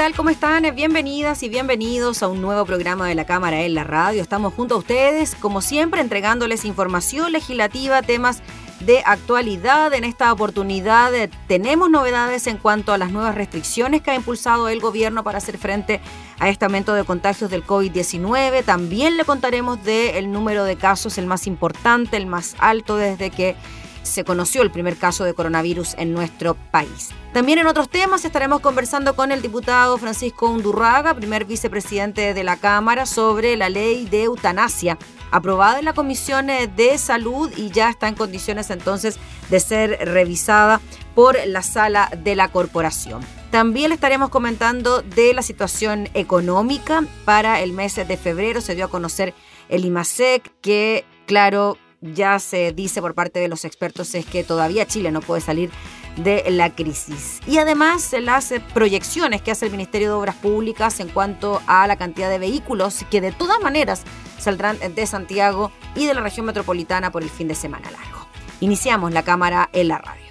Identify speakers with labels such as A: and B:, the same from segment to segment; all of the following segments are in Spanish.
A: Tal? ¿Cómo están? Bienvenidas y bienvenidos a un nuevo programa de la Cámara en la Radio. Estamos junto a ustedes, como siempre, entregándoles información legislativa, temas de actualidad. En esta oportunidad eh, tenemos novedades en cuanto a las nuevas restricciones que ha impulsado el gobierno para hacer frente a este aumento de contagios del COVID-19. También le contaremos del número de casos, el más importante, el más alto desde que se conoció el primer caso de coronavirus en nuestro país. También en otros temas estaremos conversando con el diputado Francisco Undurraga, primer vicepresidente de la Cámara, sobre la ley de eutanasia, aprobada en la Comisión de Salud y ya está en condiciones entonces de ser revisada por la sala de la corporación. También estaremos comentando de la situación económica para el mes de febrero. Se dio a conocer el IMASEC que, claro, ya se dice por parte de los expertos es que todavía Chile no puede salir de la crisis. Y además las proyecciones que hace el Ministerio de Obras Públicas en cuanto a la cantidad de vehículos que de todas maneras saldrán de Santiago y de la región metropolitana por el fin de semana largo. Iniciamos la cámara en la radio.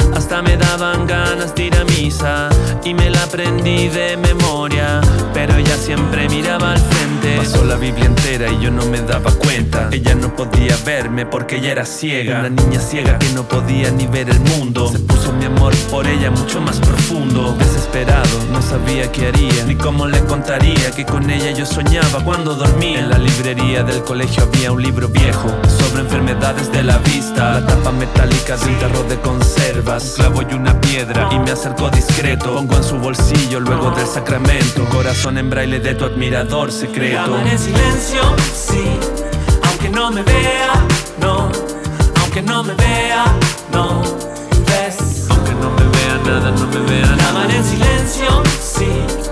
B: hasta me daban ganas de ir a misa y me la aprendí de memoria, pero ella siempre miraba al frente. Pasó la Biblia entera y yo no me daba cuenta. Ella no podía verme porque ella era ciega, una niña ciega que no podía ni ver el mundo. Se puso mi amor por ella mucho más profundo. Desesperado, no sabía qué haría ni cómo le contaría que con ella yo soñaba cuando dormía. En la librería del colegio había un libro viejo sobre enfermedades de la vista, la tapa metálica de un tarro de conservas un clavo y una piedra y me acerco discreto. Pongo en su bolsillo luego del sacramento. Corazón en braille de tu admirador secreto.
C: en silencio, sí, aunque no me vea, no, aunque no me vea, no, ves.
B: Aunque no me vea nada, no me vea nada.
C: en silencio, sí,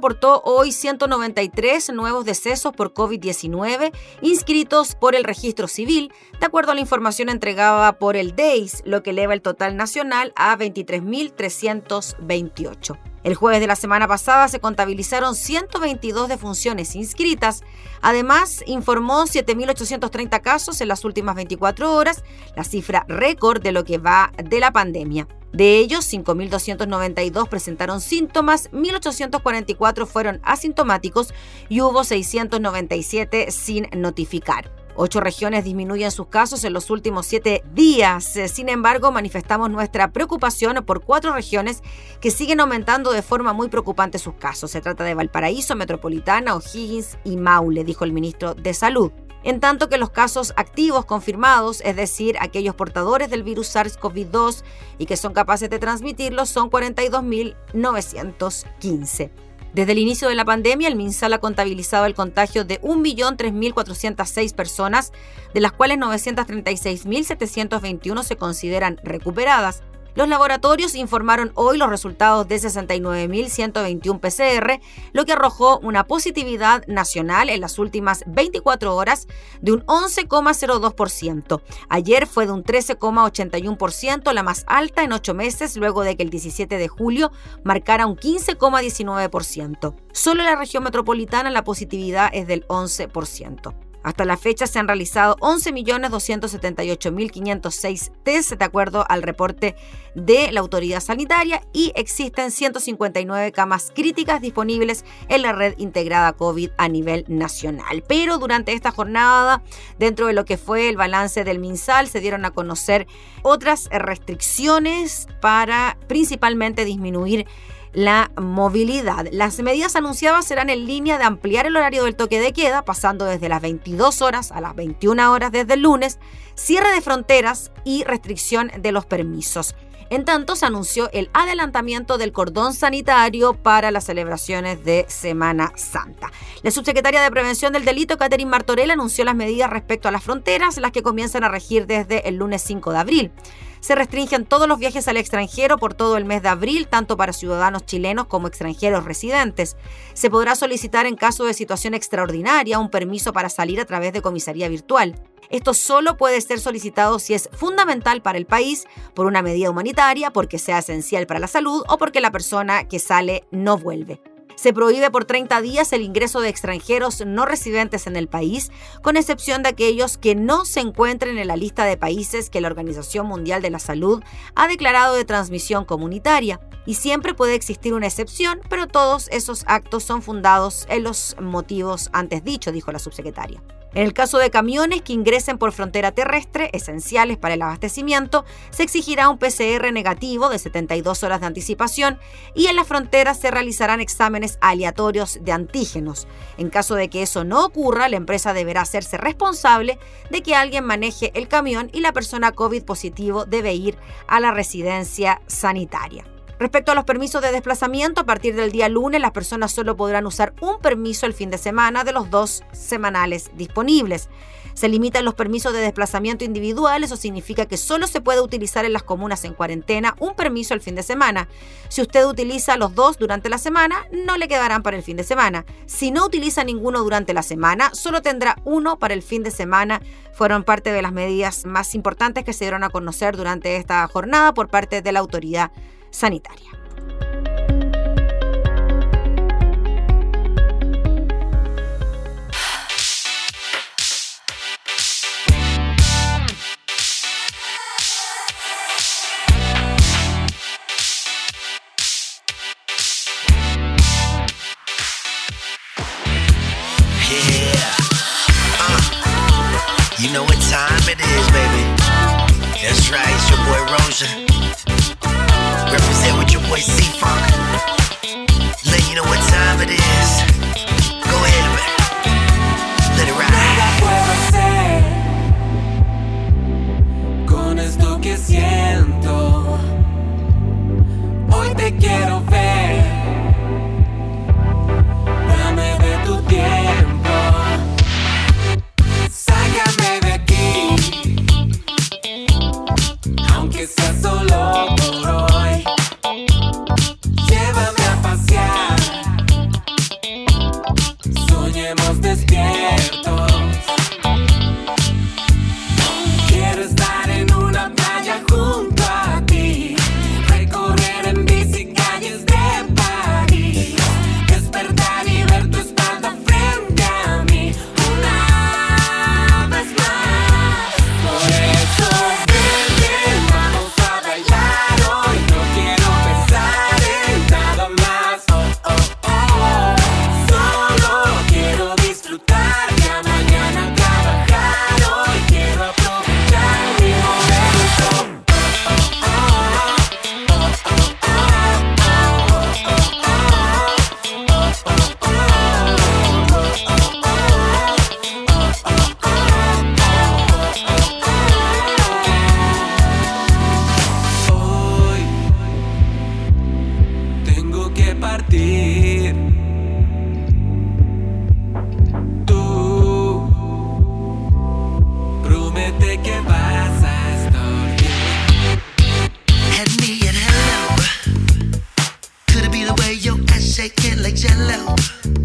A: reportó hoy 193 nuevos decesos por COVID-19 inscritos por el registro civil, de acuerdo a la información entregada por el DEIS, lo que eleva el total nacional a 23.328. El jueves de la semana pasada se contabilizaron 122 defunciones inscritas. Además, informó 7.830 casos en las últimas 24 horas, la cifra récord de lo que va de la pandemia. De ellos, 5.292 presentaron síntomas, 1.844 fueron asintomáticos y hubo 697 sin notificar. Ocho regiones disminuyen sus casos en los últimos siete días. Sin embargo, manifestamos nuestra preocupación por cuatro regiones que siguen aumentando de forma muy preocupante sus casos. Se trata de Valparaíso, Metropolitana, O'Higgins y Maule, dijo el ministro de Salud. En tanto que los casos activos confirmados, es decir, aquellos portadores del virus SARS-CoV-2 y que son capaces de transmitirlo, son 42.915. Desde el inicio de la pandemia, el MinSal ha contabilizado el contagio de 1.003.406 personas, de las cuales 936.721 se consideran recuperadas. Los laboratorios informaron hoy los resultados de 69.121 PCR, lo que arrojó una positividad nacional en las últimas 24 horas de un 11,02%. Ayer fue de un 13,81%, la más alta en ocho meses, luego de que el 17 de julio marcara un 15,19%. Solo en la región metropolitana la positividad es del 11%. Hasta la fecha se han realizado 11.278.506 test de acuerdo al reporte de la autoridad sanitaria y existen 159 camas críticas disponibles en la red integrada COVID a nivel nacional. Pero durante esta jornada, dentro de lo que fue el balance del MinSal, se dieron a conocer otras restricciones para principalmente disminuir la movilidad. Las medidas anunciadas serán en línea de ampliar el horario del toque de queda, pasando desde las 22 horas a las 21 horas desde el lunes, cierre de fronteras y restricción de los permisos. En tanto, se anunció el adelantamiento del cordón sanitario para las celebraciones de Semana Santa. La subsecretaria de Prevención del Delito, Catherine Martorell, anunció las medidas respecto a las fronteras, las que comienzan a regir desde el lunes 5 de abril se restringen todos los viajes al extranjero por todo el mes de abril, tanto para ciudadanos chilenos como extranjeros residentes. Se podrá solicitar en caso de situación extraordinaria un permiso para salir a través de comisaría virtual. Esto solo puede ser solicitado si es fundamental para el país, por una medida humanitaria, porque sea esencial para la salud o porque la persona que sale no vuelve. Se prohíbe por 30 días el ingreso de extranjeros no residentes en el país, con excepción de aquellos que no se encuentren en la lista de países que la Organización Mundial de la Salud ha declarado de transmisión comunitaria. Y siempre puede existir una excepción, pero todos esos actos son fundados en los motivos antes dichos, dijo la subsecretaria. En el caso de camiones que ingresen por frontera terrestre, esenciales para el abastecimiento, se exigirá un PCR negativo de 72 horas de anticipación y en las fronteras se realizarán exámenes aleatorios de antígenos. En caso de que eso no ocurra, la empresa deberá hacerse responsable de que alguien maneje el camión y la persona COVID positivo debe ir a la residencia sanitaria. Respecto a los permisos de desplazamiento, a partir del día lunes las personas solo podrán usar un permiso el fin de semana de los dos semanales disponibles. Se limitan los permisos de desplazamiento individual, eso significa que solo se puede utilizar en las comunas en cuarentena un permiso el fin de semana. Si usted utiliza los dos durante la semana, no le quedarán para el fin de semana. Si no utiliza ninguno durante la semana, solo tendrá uno para el fin de semana. Fueron parte de las medidas más importantes que se dieron a conocer durante esta jornada por parte de la autoridad sanitaria.
D: Uh, you know what time it is, baby. That's right, it's your boy Rosa
C: always see from like jello.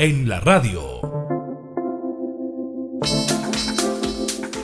C: En
E: la radio.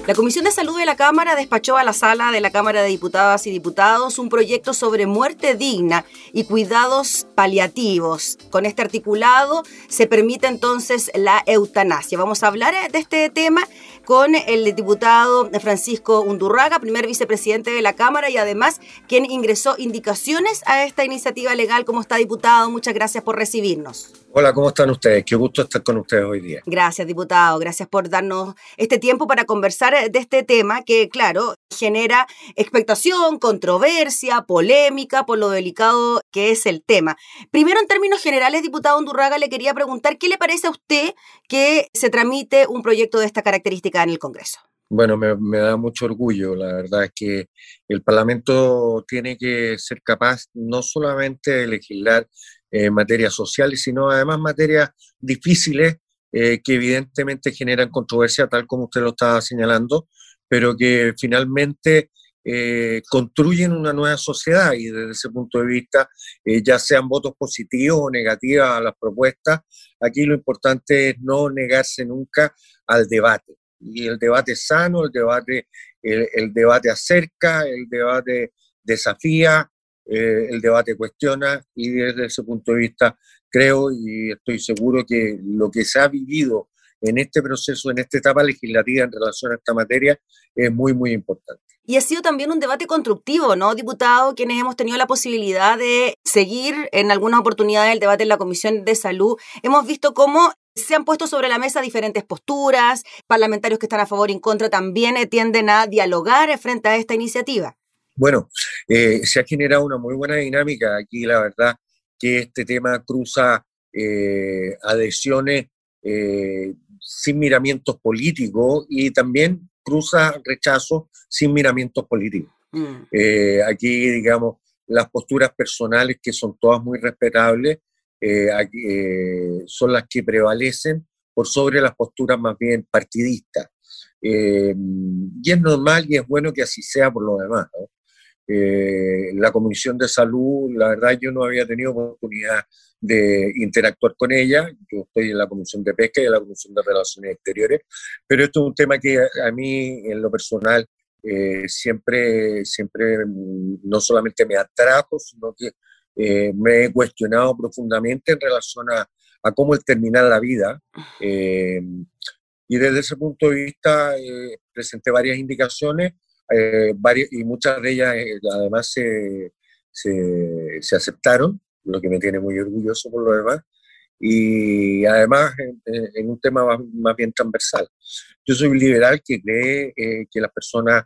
F: La Comisión de Salud de la Cámara despachó a la sala de la Cámara de Diputadas y Diputados un proyecto sobre muerte digna y cuidados paliativos. Con este articulado se permite entonces la eutanasia. Vamos a hablar de este tema con el diputado Francisco Undurraga, primer vicepresidente de la Cámara y además quien ingresó indicaciones a esta iniciativa legal. ¿Cómo está, diputado? Muchas gracias por recibirnos.
G: Hola, ¿cómo están ustedes? Qué gusto estar con ustedes hoy día.
F: Gracias, diputado. Gracias por darnos este tiempo para conversar de este tema que, claro, genera expectación, controversia, polémica por lo delicado que es el tema. Primero, en términos generales, diputado Undurraga, le quería preguntar qué le parece a usted que se tramite un proyecto de esta característica en el Congreso.
G: Bueno, me, da mucho orgullo. La verdad es que el Parlamento tiene que ser capaz no solamente de legislar eh, materias sociales, sino además materias difíciles eh, que evidentemente generan controversia, tal como usted lo estaba señalando, pero que finalmente eh, construyen una nueva sociedad y desde ese punto de vista, eh, ya sean votos positivos o negativos a las propuestas, aquí lo importante es no negarse nunca al debate. Y el debate sano, el debate, el, el debate acerca, el debate desafía, eh, el debate cuestiona y desde ese punto de vista creo y estoy seguro que lo que se ha vivido en este proceso, en esta etapa legislativa en relación a esta materia, es muy, muy importante.
F: Y ha sido también un debate constructivo, ¿no, diputado? Quienes hemos tenido la posibilidad de seguir en algunas oportunidades el debate en la Comisión de Salud, hemos visto cómo se han puesto sobre la mesa diferentes posturas, parlamentarios que están a favor y en contra también eh, tienden a dialogar frente a esta iniciativa.
G: Bueno, eh, se ha generado una muy buena dinámica aquí, la verdad que este tema cruza eh, adhesiones eh, sin miramientos políticos y también cruza rechazo sin miramientos políticos. Mm. Eh, aquí, digamos, las posturas personales, que son todas muy respetables, aquí, son las que prevalecen por sobre las posturas más bien partidistas. y es normal y es bueno que así sea por lo demás. ¿no? Eh, la Comisión de Salud, la verdad yo no había tenido oportunidad de interactuar con ella, yo estoy en la Comisión de Pesca y en la Comisión de Relaciones Exteriores, pero esto es un tema que a, mí en lo personal eh, siempre, siempre mm, no solamente me atrajo, sino que eh, me he cuestionado profundamente en relación a, a cómo terminar la vida. Eh, y desde ese punto de vista eh, presenté varias indicaciones eh, varias, y muchas de ellas además se, se, se, aceptaron, lo que me tiene muy orgulloso por lo demás. Y además en, un tema más, más, bien transversal. Yo soy un liberal que cree que las personas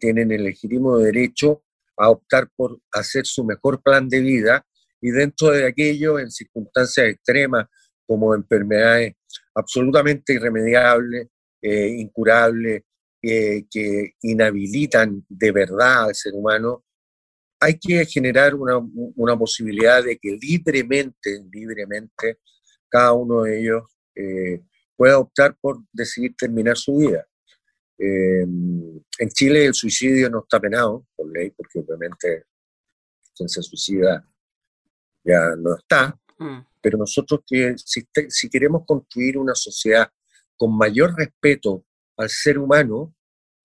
G: tienen el legítimo derecho a optar por hacer su mejor plan de vida y dentro de aquello, en circunstancias extremas como enfermedades absolutamente irremediables, eh, incurables, que inhabilitan de verdad al ser humano, hay que generar una, una posibilidad de que libremente, libremente, cada uno de ellos eh, pueda optar por decidir terminar su vida. Eh, en Chile el suicidio no está penado por ley, porque obviamente quien se suicida ya no está, mm. pero nosotros que si, si, queremos construir una sociedad con mayor respeto al ser humano,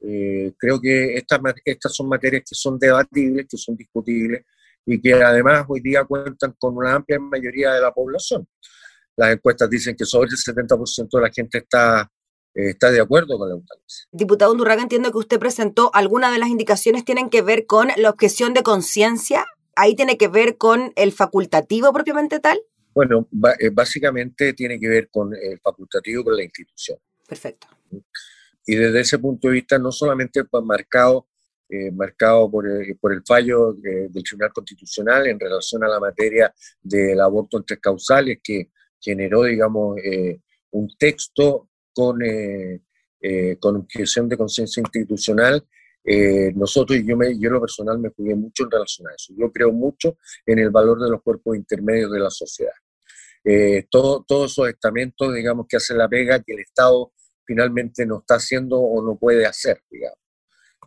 G: eh, creo que estas, estas son materias que son debatibles, que son discutibles y que además hoy día cuentan con una amplia mayoría de la población. Las encuestas dicen que sobre el 70% de la gente está, está de acuerdo con la eutanasia.
A: Diputado Undurraga, entiendo que usted presentó algunas de las indicaciones tienen que ver con la objeción de conciencia ahí tiene que ver con el facultativo propiamente tal.
G: Bueno, eh, básicamente tiene que ver con el facultativo con la institución.
A: Perfecto.
G: Y desde ese punto de vista, no solamente marcado, eh, marcado por el, por el fallo del Tribunal Constitucional en relación a la materia del aborto entre causales, que generó, digamos, eh, un texto con, con objeción de conciencia institucional eh, nosotros, yo, me, yo lo personal me jugué mucho en relación a eso. Yo creo mucho en el valor de los cuerpos intermedios de la sociedad. Eh, todo, todos esos estamentos, digamos, que hacen la pega que el Estado finalmente no está haciendo o no puede hacer, digamos.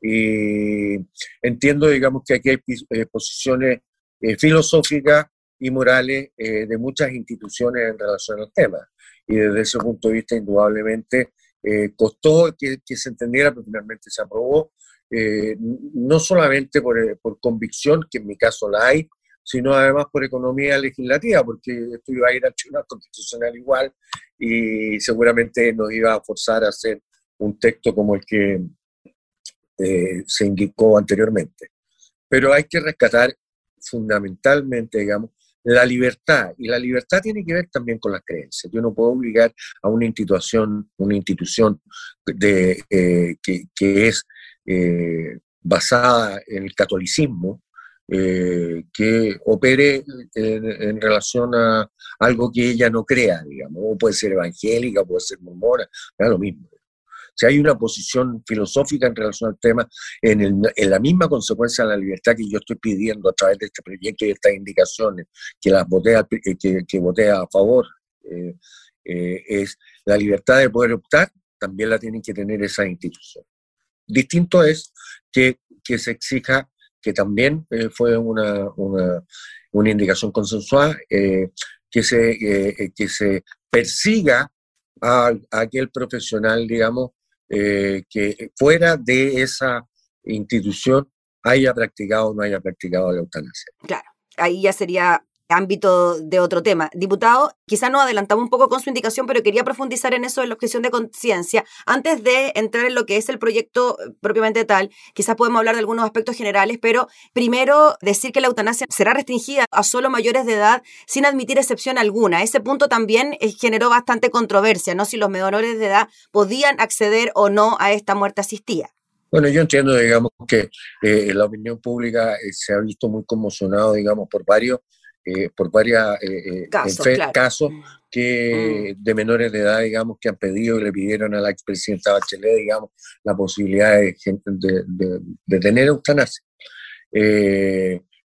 G: Y entiendo, digamos, que aquí hay eh, posiciones filosóficas y morales de muchas instituciones en relación al tema. Y desde ese punto de vista, indudablemente, costó que, que, se entendiera, pero finalmente se aprobó eh, no solamente eh, por, convicción, que en mi caso la hay, sino además por economía legislativa, porque esto iba a ir al Tribunal Constitucional igual y seguramente nos iba a forzar a hacer un texto como el que eh, se indicó anteriormente. Pero hay que rescatar fundamentalmente, digamos, la libertad. Y la libertad tiene que ver también con las creencias. Yo no puedo obligar a una institución, una institución de, que, que, es eh, basada en el catolicismo, eh, que opere en, relación a algo que ella no crea, digamos, o puede ser evangélica, puede ser mormona, es lo mismo. Si hay una posición filosófica en relación al tema, en, la misma consecuencia de la libertad que yo estoy pidiendo a través de este proyecto y estas indicaciones, que las voté a, que, que voté a favor, eh, es la libertad de poder optar, también la tienen que tener esas instituciones. Distinto es que, que se exija, que también eh, fue una, una, indicación consensuada, eh, que, se, eh, que se persiga a, aquel profesional, digamos, que fuera de esa institución haya practicado o no haya practicado la eutanasia.
A: Claro, ahí ya sería ámbito de otro tema. Diputado, quizá nos adelantamos un poco con su indicación, pero quería profundizar en eso de la objeción de conciencia. Antes de entrar en lo que es el proyecto eh, propiamente tal, quizás podemos hablar de algunos aspectos generales, pero primero decir que la eutanasia será restringida a solo mayores de edad sin admitir excepción alguna. Ese punto también eh, generó bastante controversia, ¿no? Si los menores de edad podían acceder o no a esta muerte asistida.
G: Bueno, yo entiendo, digamos, que eh, la opinión pública se ha visto muy conmocionado, digamos, por varios eh, por varios eh, eh, casos, que mm. de menores de edad, digamos, que han pedido y le pidieron a la expresidenta Bachelet, digamos, la posibilidad de, de, de tener eutanasia.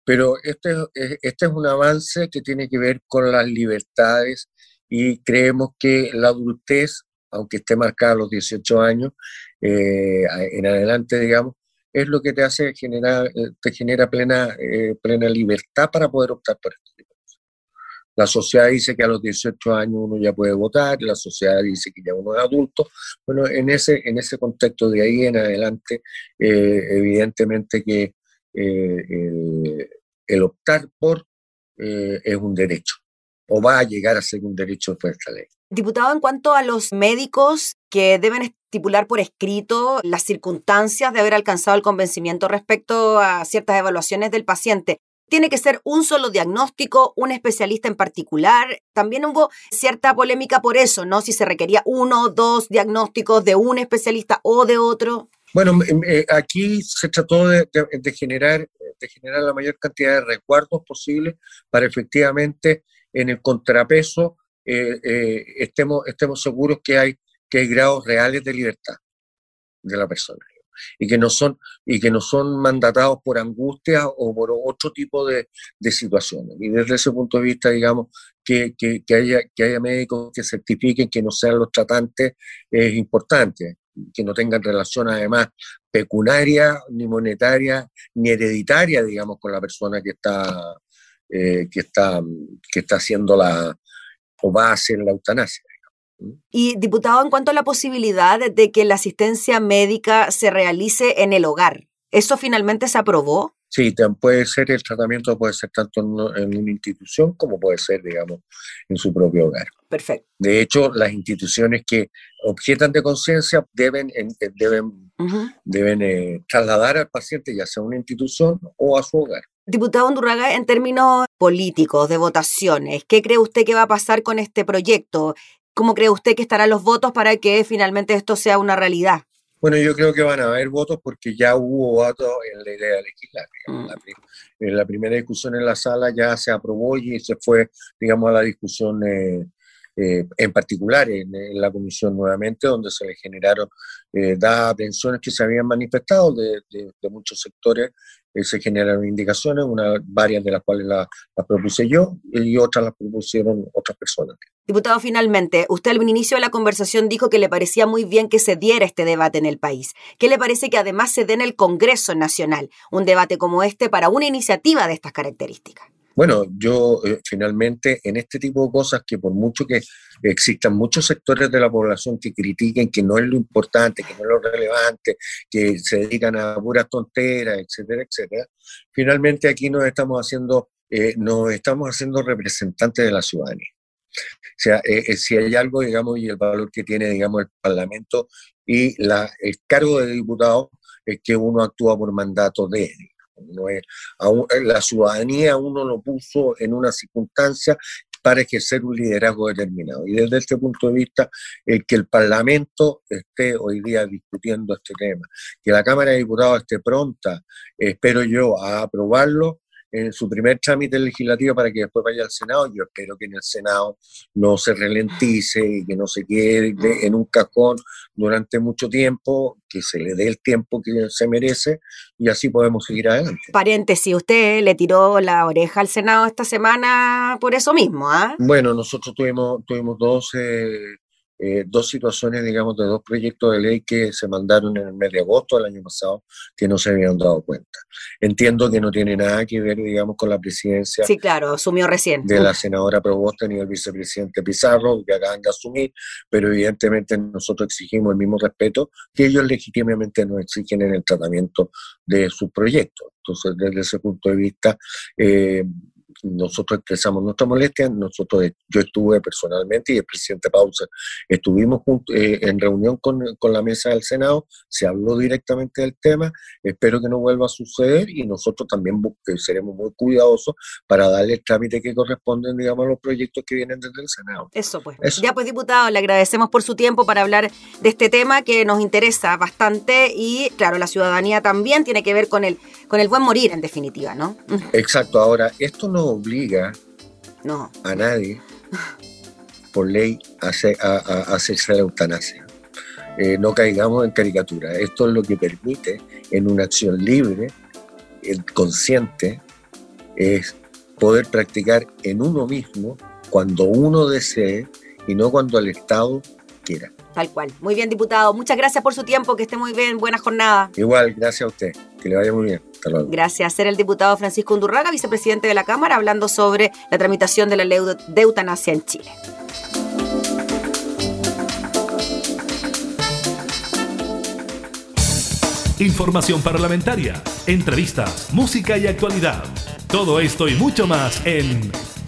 G: pero este, este es un avance que tiene que ver con las libertades y creemos que la adultez, aunque esté marcada a los 18 años, en adelante, digamos, es lo que te hace generar, eh, te genera plena, eh, plena libertad para poder optar por esto. La sociedad dice que a los 18 años uno ya puede votar, la sociedad dice que ya uno es adulto. Bueno, en ese, en ese contexto de ahí en adelante, eh, evidentemente que el, optar por es un derecho. o va a llegar a ser un derecho después de esta ley.
F: Diputado, en cuanto a los médicos que deben estipular por escrito las circunstancias de haber alcanzado el convencimiento respecto a ciertas evaluaciones del paciente, tiene que ser un solo diagnóstico, un especialista en particular. También hubo cierta polémica por eso, ¿no? Si se requería uno o dos diagnósticos de un especialista o de otro.
G: Bueno, eh, aquí se trató de, generar, de generar la mayor cantidad de resguardos posible para efectivamente en el contrapeso eh, eh, estemos, estemos seguros que hay, que hay grados reales de libertad de la persona y que no son, y que no son mandatados por angustia o por otro tipo de, de situaciones. Y desde ese punto de vista, digamos, que, que, que, haya, que haya médicos que certifiquen que no sean los tratantes es importante, que no tengan relación además pecuniaria, ni monetaria, ni hereditaria, digamos, con la persona que está, eh, que está, que está haciendo la, o va a hacer la eutanasia.
F: Y diputado, en cuanto a la posibilidad de que la asistencia médica se realice en el hogar, ¿eso finalmente se aprobó?
G: Sí, puede ser el tratamiento, puede ser tanto en, una institución como puede ser, digamos, en su propio hogar.
F: Perfecto.
G: De hecho, las instituciones que objetan de conciencia deben, deben, deben eh, trasladar al paciente ya sea a una institución o a su hogar.
F: Diputado Undurraga, en términos políticos, de votaciones, ¿qué cree usted que va a pasar con este proyecto? ¿Cómo cree usted que estarán los votos para que finalmente esto sea una realidad?
G: Bueno, yo creo que van a haber votos porque ya hubo votos en la idea legislar. Mm. en la primera discusión en la sala ya se aprobó y se fue, digamos, a la discusión eh, eh, en particular en, la comisión nuevamente, donde se le generaron eh, dadas pensiones que se habían manifestado de, muchos sectores, eh, se generaron indicaciones, una, varias de las cuales las propuse yo y otras las propusieron otras personas.
F: Diputado, finalmente, usted al inicio de la conversación dijo que le parecía muy bien que se diera este debate en el país. ¿Qué le parece que además se dé en el Congreso Nacional un debate como este para una iniciativa de estas características?
G: Bueno, yo eh, finalmente en este tipo de cosas que por mucho que existan muchos sectores de la población que critiquen que no es lo importante, que no es lo relevante, que se dedican a puras tonteras, etcétera, etcétera, finalmente aquí nos estamos haciendo, eh, nos estamos haciendo representantes de la ciudadanía. O sea, eh, eh, si hay algo, digamos, y el valor que tiene, digamos, el Parlamento y la, el cargo de diputado es que uno actúa por mandato de él. Eh, la ciudadanía uno lo puso en una circunstancia para ejercer un liderazgo determinado. Y desde este punto de vista, el que el Parlamento esté hoy día discutiendo este tema, que la Cámara de Diputados esté pronta, espero yo, a aprobarlo, en su primer trámite legislativo para que después vaya al Senado. Yo espero que en el Senado no se ralentice y que no se quede en un cajón durante mucho tiempo, que se le dé el tiempo que se merece y así podemos seguir adelante.
F: Paréntesis, usted le tiró la oreja al Senado esta semana por eso mismo, ¿ah?
G: Bueno, nosotros tuvimos, tuvimos dos eh, eh, dos situaciones, digamos, de dos proyectos de ley que se mandaron en el mes de agosto del año pasado que no se habían dado cuenta. Entiendo que no tiene nada que ver, digamos, con la presidencia.
F: Sí, claro, asumió recién.
G: De la senadora Probosta ni del vicepresidente Pizarro, que acaban de asumir, pero evidentemente nosotros exigimos el mismo respeto que ellos legítimamente nos exigen en el tratamiento de sus proyectos. Entonces, desde ese punto de vista, eh, nosotros expresamos nuestra molestia, nosotros, yo estuve personalmente y el presidente Pausa estuvimos eh, en reunión con, con, la mesa del Senado, se habló directamente del tema, espero que no vuelva a suceder y nosotros también seremos muy cuidadosos para darle el trámite que corresponde, digamos, a los proyectos que vienen desde el Senado.
F: Eso pues. Ya pues, diputado, le agradecemos por su tiempo para hablar de este tema que nos interesa bastante y, claro, la ciudadanía también tiene que ver con el, con el buen morir, en definitiva, ¿no?
G: Exacto. Ahora, esto no obliga
F: no.
G: a nadie por ley a, hacerse la eutanasia. Eh, no caigamos en caricatura. Esto es lo que permite en una acción libre, el consciente, es poder practicar en uno mismo cuando uno desee y no cuando el Estado quiera.
F: Tal cual. Muy bien, diputado. Muchas gracias por su tiempo. Que esté muy bien. Buena jornada.
G: Igual, gracias a usted. Que le vaya muy bien.
F: Gracias. Ser el diputado Francisco Undurraga, vicepresidente de la Cámara, hablando sobre la tramitación de la ley de eutanasia en Chile.
E: Información parlamentaria, entrevistas, música y actualidad. Todo esto y mucho más en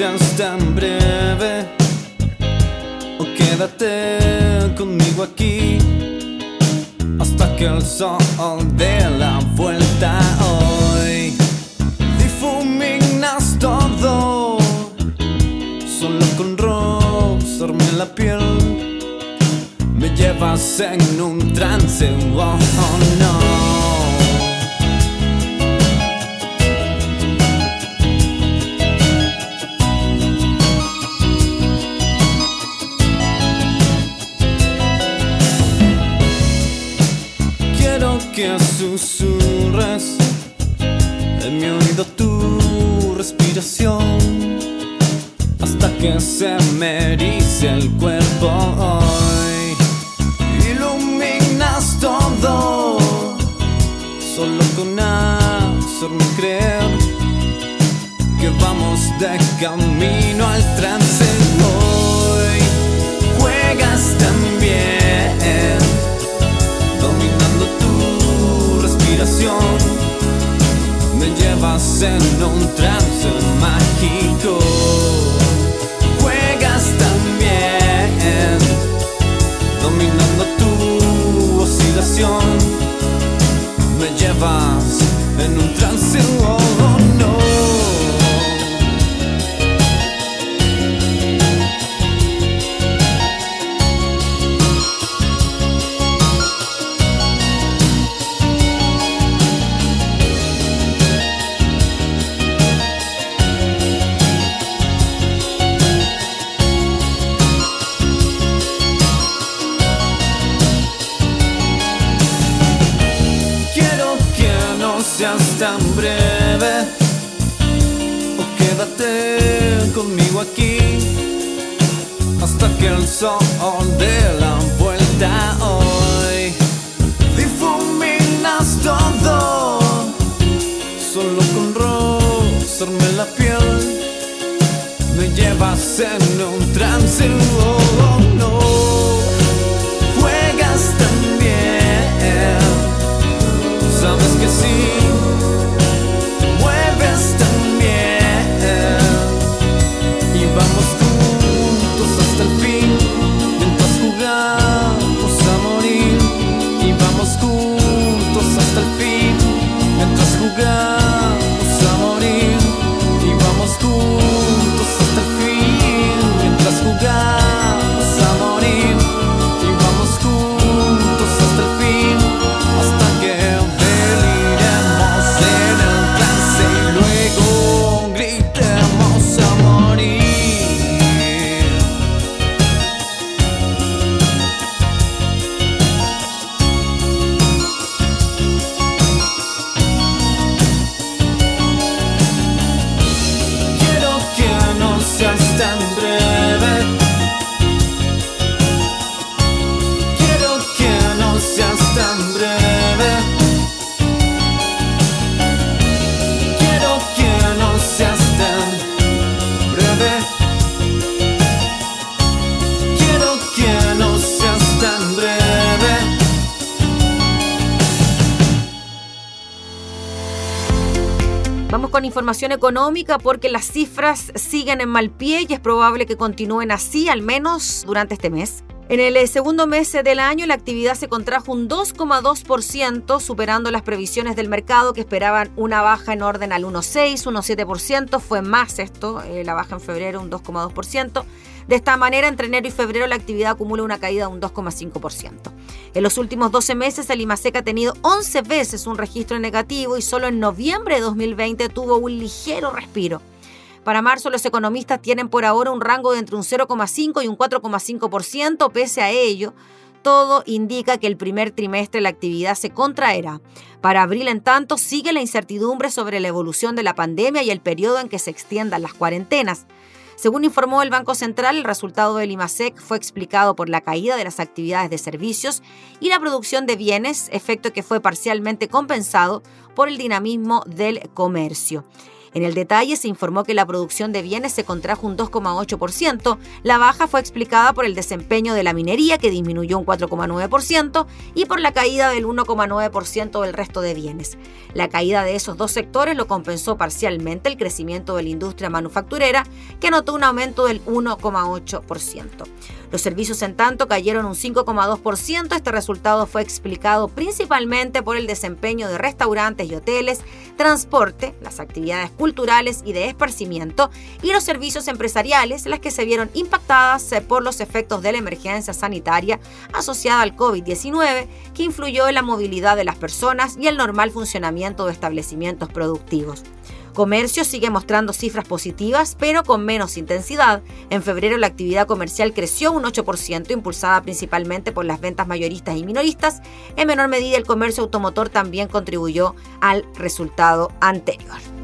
H: seas tan breve. O quédate conmigo aquí hasta que el sol dé la vuelta hoy. Difuminas todo, solo con rozarme la piel. Me llevas en un trance, oh, oh no. hasta que se me dice el cuerpo hoy. Iluminas todo, solo con hacerme creer que vamos de camino al trance hoy. Juegas también, dominando tu respiración. va se non transe mágico. económica porque las cifras siguen en mal pie y es probable que continúen así al menos durante este mes.
A: En el eh, segundo mes del año, la actividad se contrajo un 2,2%, superando las previsiones del mercado que esperaban una baja en orden al 1,6, 1,7%. Fue más esto, eh, la baja en febrero, un 2,2%. De esta manera, entre enero y febrero, la actividad acumula una caída de un 2,5%. En los últimos 12 meses, el IMASEC ha tenido 11 veces un registro negativo y solo en noviembre de 2020 tuvo un ligero respiro. Para marzo los economistas tienen por ahora un rango de entre un 0,5 y un 4,5%, pese a ello. Todo indica que el primer trimestre la actividad se contraerá. Para abril, en tanto, sigue la incertidumbre sobre la evolución de la pandemia y el periodo en que se extiendan las cuarentenas. Según informó el Banco Central, el resultado del IMASEC fue explicado por la caída de las actividades de servicios y la producción de bienes, efecto que fue parcialmente compensado por el dinamismo del comercio. En el detalle se informó que la producción de bienes se contrajo un 2,8%, la baja fue explicada por el desempeño de la minería que disminuyó un 4,9% y por la caída del 1,9% del resto de bienes. La caída de esos dos sectores lo compensó parcialmente el crecimiento de la industria manufacturera que notó un aumento del 1,8%. Los servicios, en tanto, cayeron un 5,2%. Este resultado fue explicado principalmente por el desempeño de restaurantes y hoteles, transporte, las actividades culturales y de esparcimiento y los servicios empresariales, las que se vieron impactadas eh, por los efectos de la emergencia sanitaria asociada al COVID-19, que influyó en la movilidad de las personas y el normal funcionamiento de establecimientos productivos. Comercio sigue mostrando cifras positivas, pero con menos intensidad. En febrero la actividad comercial creció un 8%, impulsada principalmente por las ventas mayoristas y minoristas. En menor medida el comercio automotor también contribuyó al resultado anterior.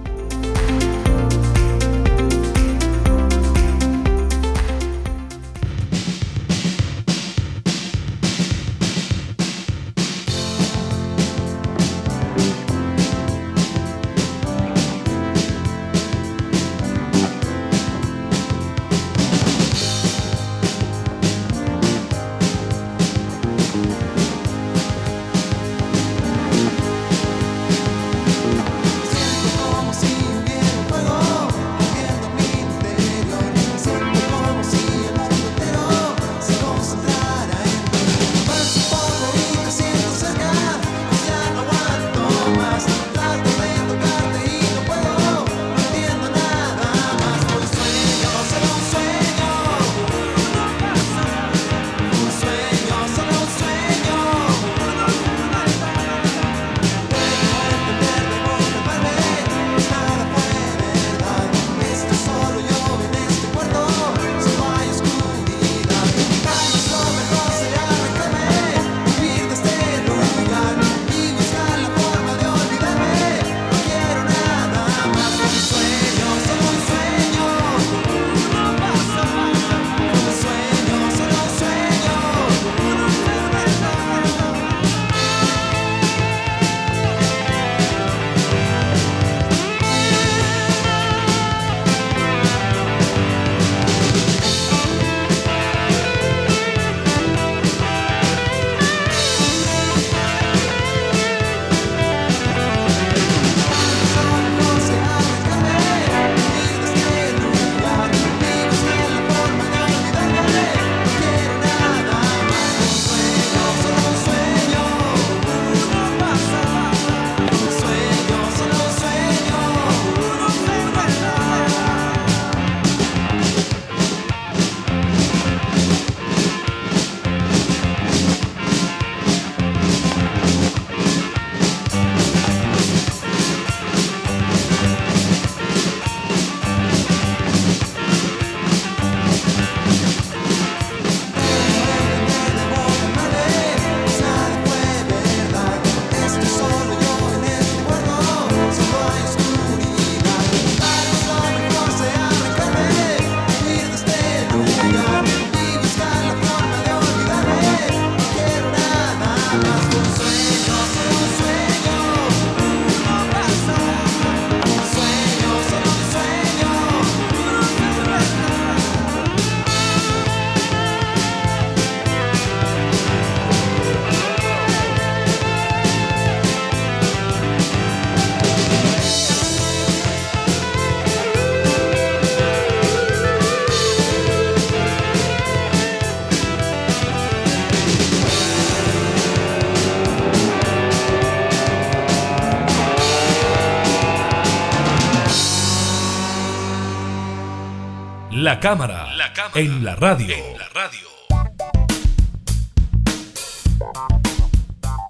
E: La cámara, en la radio. En la radio.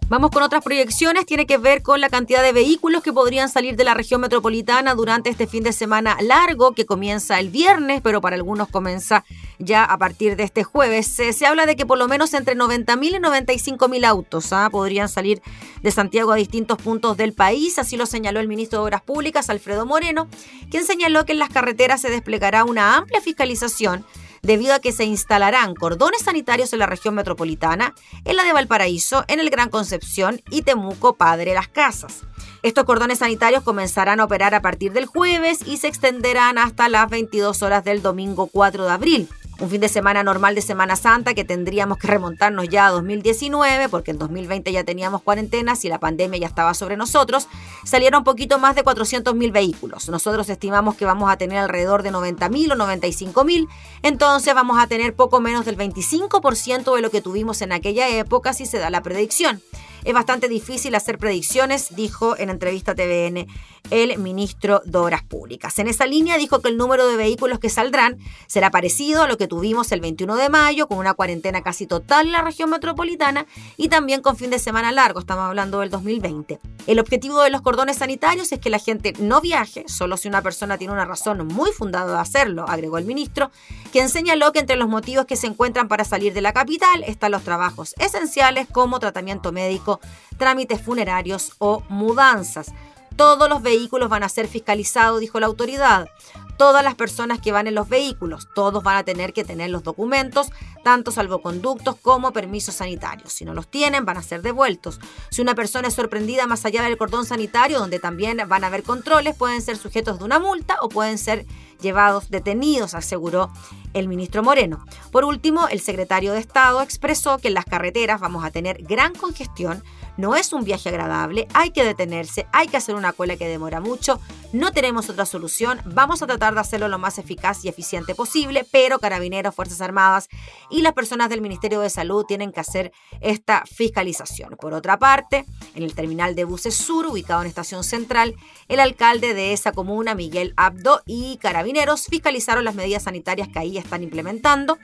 A: Vamos con otras proyecciones, tiene que ver con la cantidad de vehículos que podrían salir de la región metropolitana durante este fin de semana largo que comienza el viernes, pero para algunos comienza ya a partir de este jueves. Se, habla de que por lo menos entre 90.000 y 95.000 autos ¿ah? podrían salir de Santiago a distintos puntos del país, así lo señaló el ministro de Obras Públicas, Alfredo Moreno, quien señaló que en las carreteras se desplegará una amplia fiscalización debido a que se instalarán cordones sanitarios en la región metropolitana, en la de Valparaíso, en el Gran Concepción y Temuco, Padre Las Casas. Estos cordones sanitarios comenzarán a operar a partir del jueves y se extenderán hasta las 22 horas del domingo 4 de abril un fin de semana normal de Semana Santa que tendríamos que remontarnos ya a 2019, porque en 2020 ya teníamos cuarentenas y la pandemia ya estaba sobre nosotros, salieron un poquito más de 400.000 vehículos. Nosotros estimamos que vamos a tener alrededor de 90.000 o 95.000, entonces vamos a tener poco menos del 25% de lo que tuvimos en aquella época si se da la predicción. Es bastante difícil hacer predicciones, dijo en entrevista a TVN el ministro de Obras Públicas. En esa línea dijo que el número de vehículos que saldrán será parecido a lo que tuvimos el 21 de mayo, con una cuarentena casi total en la región metropolitana y también con fin de semana largo, estamos hablando del 2020. El objetivo de los cordones sanitarios es que la gente no viaje, solo si una persona tiene una razón muy fundada de hacerlo, agregó el ministro, quien señaló que entre los motivos que se encuentran para salir de la capital están los trabajos esenciales como tratamiento médico, trámites funerarios o mudanzas. Todos los vehículos van a ser fiscalizados, dijo la autoridad. Todas las personas que van en los vehículos, todos van a tener que tener los documentos, tanto salvoconductos como permisos sanitarios. Si no los tienen, van a ser devueltos. Si una persona es sorprendida más allá del cordón sanitario, donde también van a haber controles, pueden ser sujetos de una multa o pueden ser llevados detenidos, aseguró el ministro Moreno. Por último, el secretario de Estado expresó que en las carreteras vamos a tener gran congestión no es un viaje agradable, hay que detenerse, hay que hacer una cola que demora mucho, no tenemos otra solución, vamos a tratar de hacerlo lo más eficaz y eficiente posible, pero Carabineros, Fuerzas Armadas y las personas del Ministerio de Salud tienen que hacer esta fiscalización. Por otra parte, en el terminal de buses sur, ubicado en Estación Central, el alcalde de esa comuna, Miguel Abdo, y Carabineros fiscalizaron las medidas sanitarias que ahí están implementando.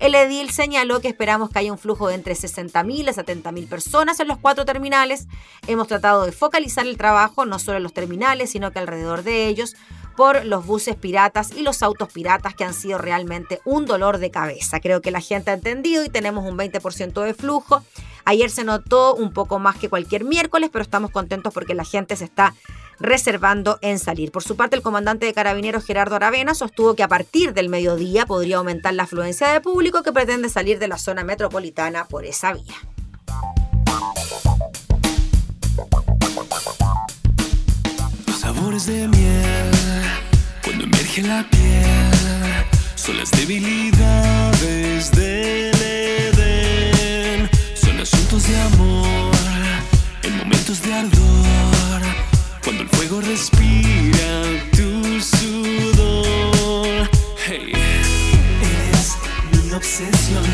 A: El edil señaló que esperamos que haya un flujo de entre 60.000 y 70.000 personas en los cuatro terminales terminales. Hemos tratado de focalizar el trabajo no solo en los terminales, sino que alrededor de ellos por los buses piratas y los autos piratas que han sido realmente un dolor de cabeza. Creo que la gente ha entendido y tenemos un 20% de flujo. Ayer se notó un poco más que cualquier miércoles, pero estamos contentos porque la gente se está reservando en salir. Por su parte, el comandante de carabineros Gerardo Aravena sostuvo que a partir del mediodía podría aumentar la afluencia de público que pretende salir de la zona metropolitana por esa vía.
B: De miel, cuando emerge la piel, son las debilidades del Edén. Son asuntos de amor, en momentos de ardor, cuando el fuego respira tu sudor. Hey, eres mi obsesión,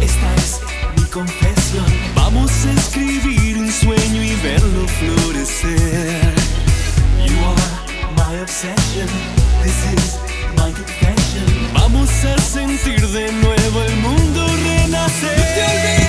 B: esta es mi confesión. Vamos a escribir un sueño y verlo florecer. Vamos a sentir de nuevo el mundo renacer.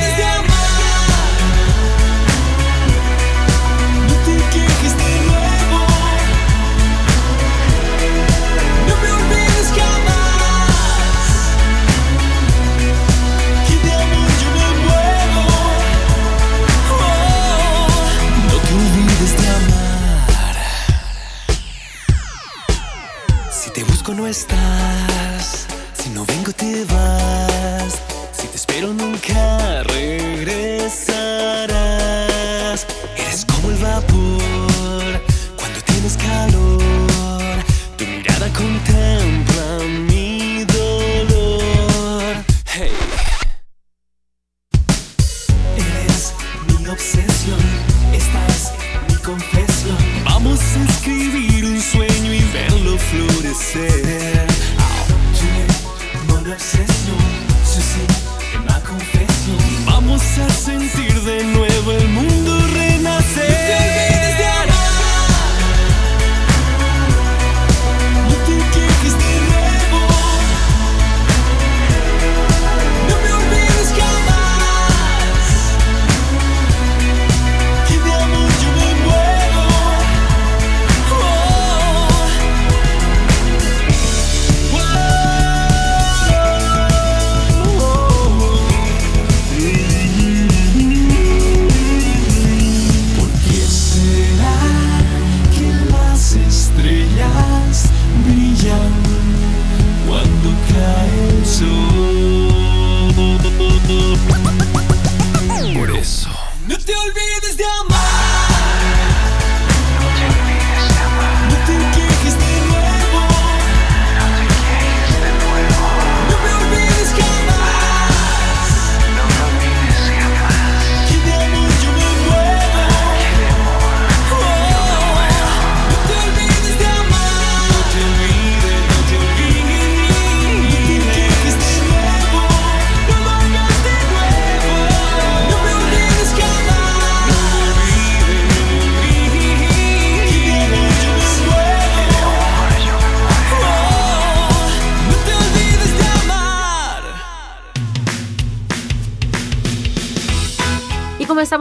B: Te